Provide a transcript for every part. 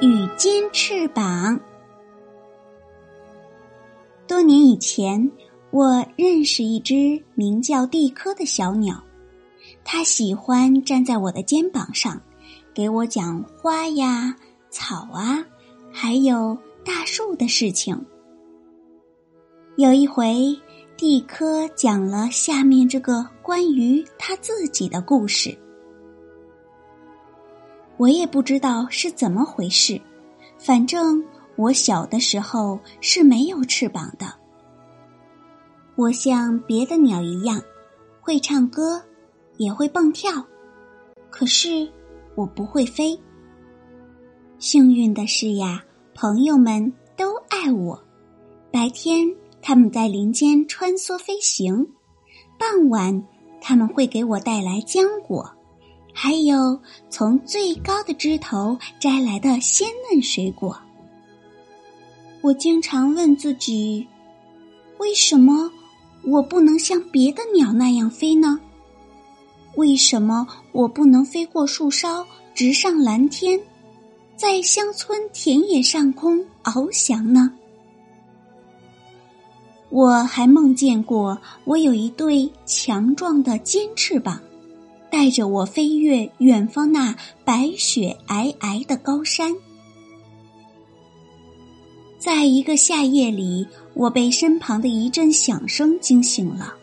与金翅膀。多年以前，我认识一只名叫蒂科的小鸟，它喜欢站在我的肩膀上，给我讲花呀、草啊，还有大树的事情。有一回，蒂科讲了下面这个关于他自己的故事。我也不知道是怎么回事，反正我小的时候是没有翅膀的。我像别的鸟一样，会唱歌，也会蹦跳，可是我不会飞。幸运的是呀，朋友们都爱我。白天他们在林间穿梭飞行，傍晚他们会给我带来浆果。还有从最高的枝头摘来的鲜嫩水果。我经常问自己：为什么我不能像别的鸟那样飞呢？为什么我不能飞过树梢，直上蓝天，在乡村田野上空翱翔呢？我还梦见过，我有一对强壮的尖翅膀。带着我飞越远方那白雪皑皑的高山，在一个夏夜里，我被身旁的一阵响声惊醒了。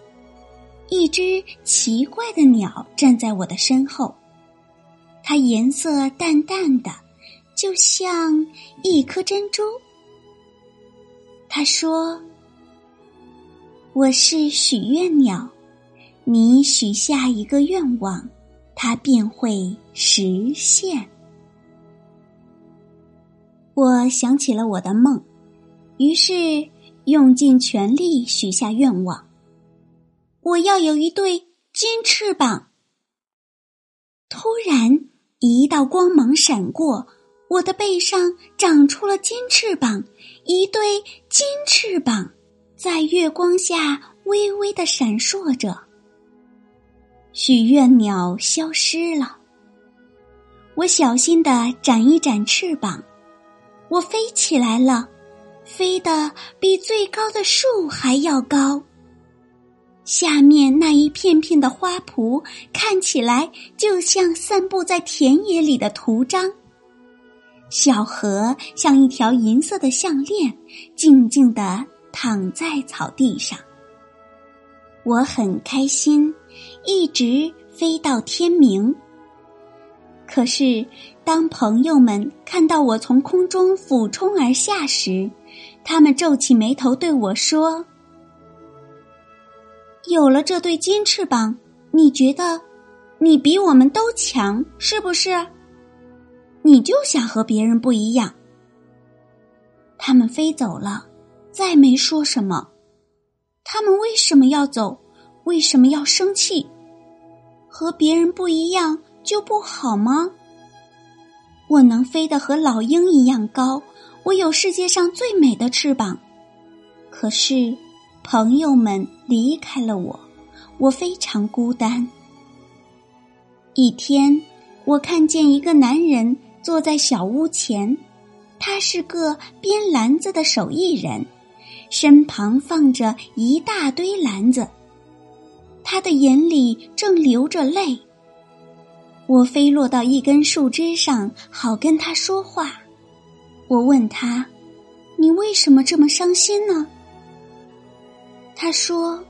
一只奇怪的鸟站在我的身后，它颜色淡淡的，就像一颗珍珠。他说：“我是许愿鸟。”你许下一个愿望，它便会实现。我想起了我的梦，于是用尽全力许下愿望。我要有一对金翅膀。突然，一道光芒闪过，我的背上长出了金翅膀，一对金翅膀在月光下微微的闪烁着。许愿鸟消失了，我小心的展一展翅膀，我飞起来了，飞得比最高的树还要高。下面那一片片的花圃看起来就像散布在田野里的图章，小河像一条银色的项链，静静的躺在草地上。我很开心，一直飞到天明。可是，当朋友们看到我从空中俯冲而下时，他们皱起眉头对我说：“有了这对金翅膀，你觉得你比我们都强，是不是？你就想和别人不一样。”他们飞走了，再没说什么。他们为什么要走？为什么要生气？和别人不一样就不好吗？我能飞得和老鹰一样高，我有世界上最美的翅膀。可是，朋友们离开了我，我非常孤单。一天，我看见一个男人坐在小屋前，他是个编篮子的手艺人。身旁放着一大堆篮子，他的眼里正流着泪。我飞落到一根树枝上，好跟他说话。我问他：“你为什么这么伤心呢？”他说：“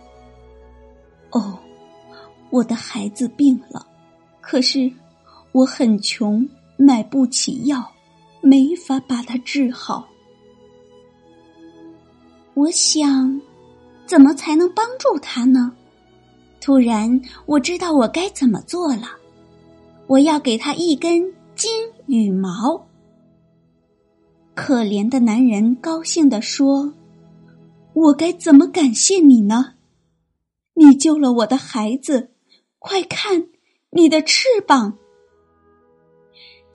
哦，我的孩子病了，可是我很穷，买不起药，没法把他治好。”我想，怎么才能帮助他呢？突然，我知道我该怎么做了。我要给他一根金羽毛。可怜的男人高兴地说：“我该怎么感谢你呢？你救了我的孩子，快看，你的翅膀！”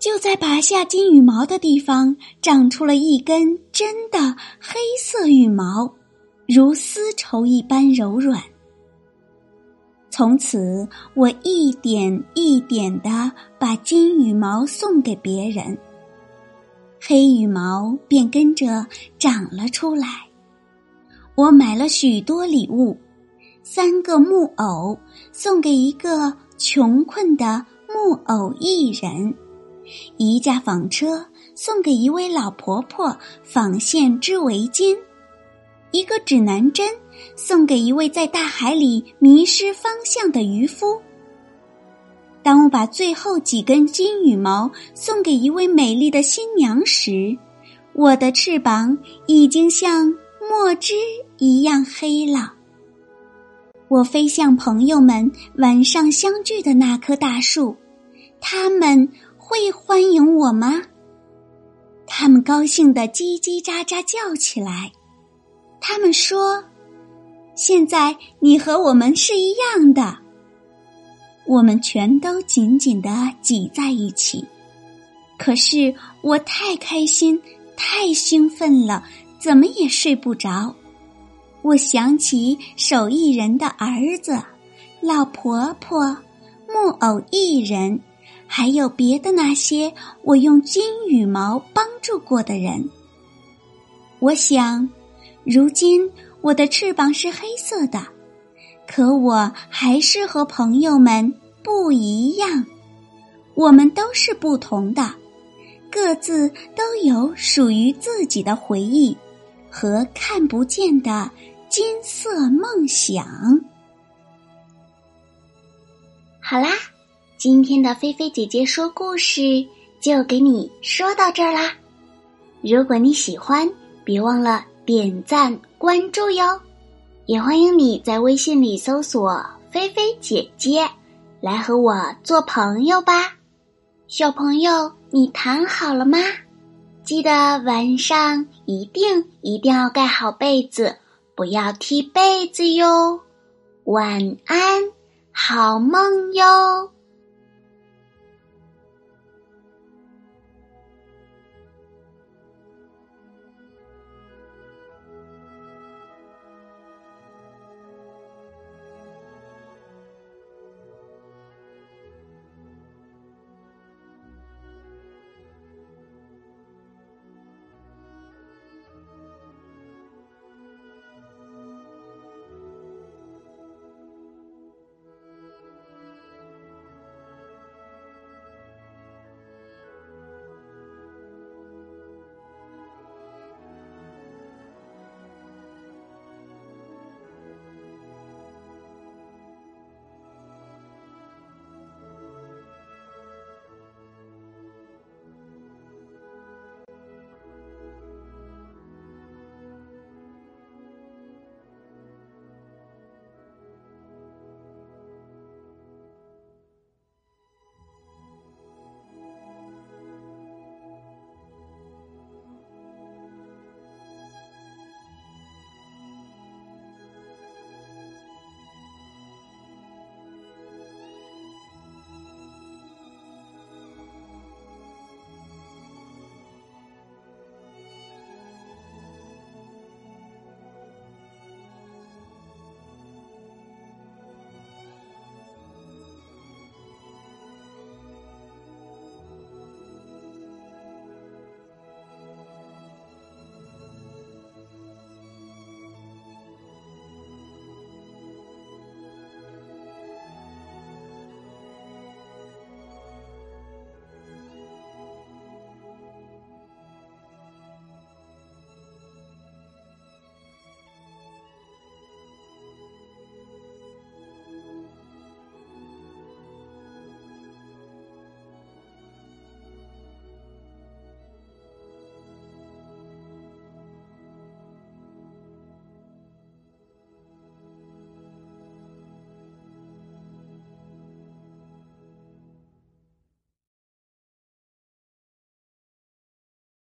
就在拔下金羽毛的地方，长出了一根真的黑色羽毛，如丝绸一般柔软。从此，我一点一点的把金羽毛送给别人，黑羽毛便跟着长了出来。我买了许多礼物：三个木偶送给一个穷困的木偶艺人，一架纺车送给一位老婆婆纺线织围巾。一个指南针送给一位在大海里迷失方向的渔夫。当我把最后几根金羽毛送给一位美丽的新娘时，我的翅膀已经像墨汁一样黑了。我飞向朋友们晚上相聚的那棵大树，他们会欢迎我吗？他们高兴的叽叽喳喳叫起来。他们说：“现在你和我们是一样的。”我们全都紧紧的挤在一起。可是我太开心、太兴奋了，怎么也睡不着。我想起手艺人的儿子、老婆婆、木偶艺人，还有别的那些我用金羽毛帮助过的人。我想。如今我的翅膀是黑色的，可我还是和朋友们不一样。我们都是不同的，各自都有属于自己的回忆和看不见的金色梦想。好啦，今天的菲菲姐姐说故事就给你说到这儿啦。如果你喜欢，别忘了。点赞关注哟，也欢迎你在微信里搜索“菲菲姐姐”，来和我做朋友吧。小朋友，你躺好了吗？记得晚上一定一定要盖好被子，不要踢被子哟。晚安，好梦哟。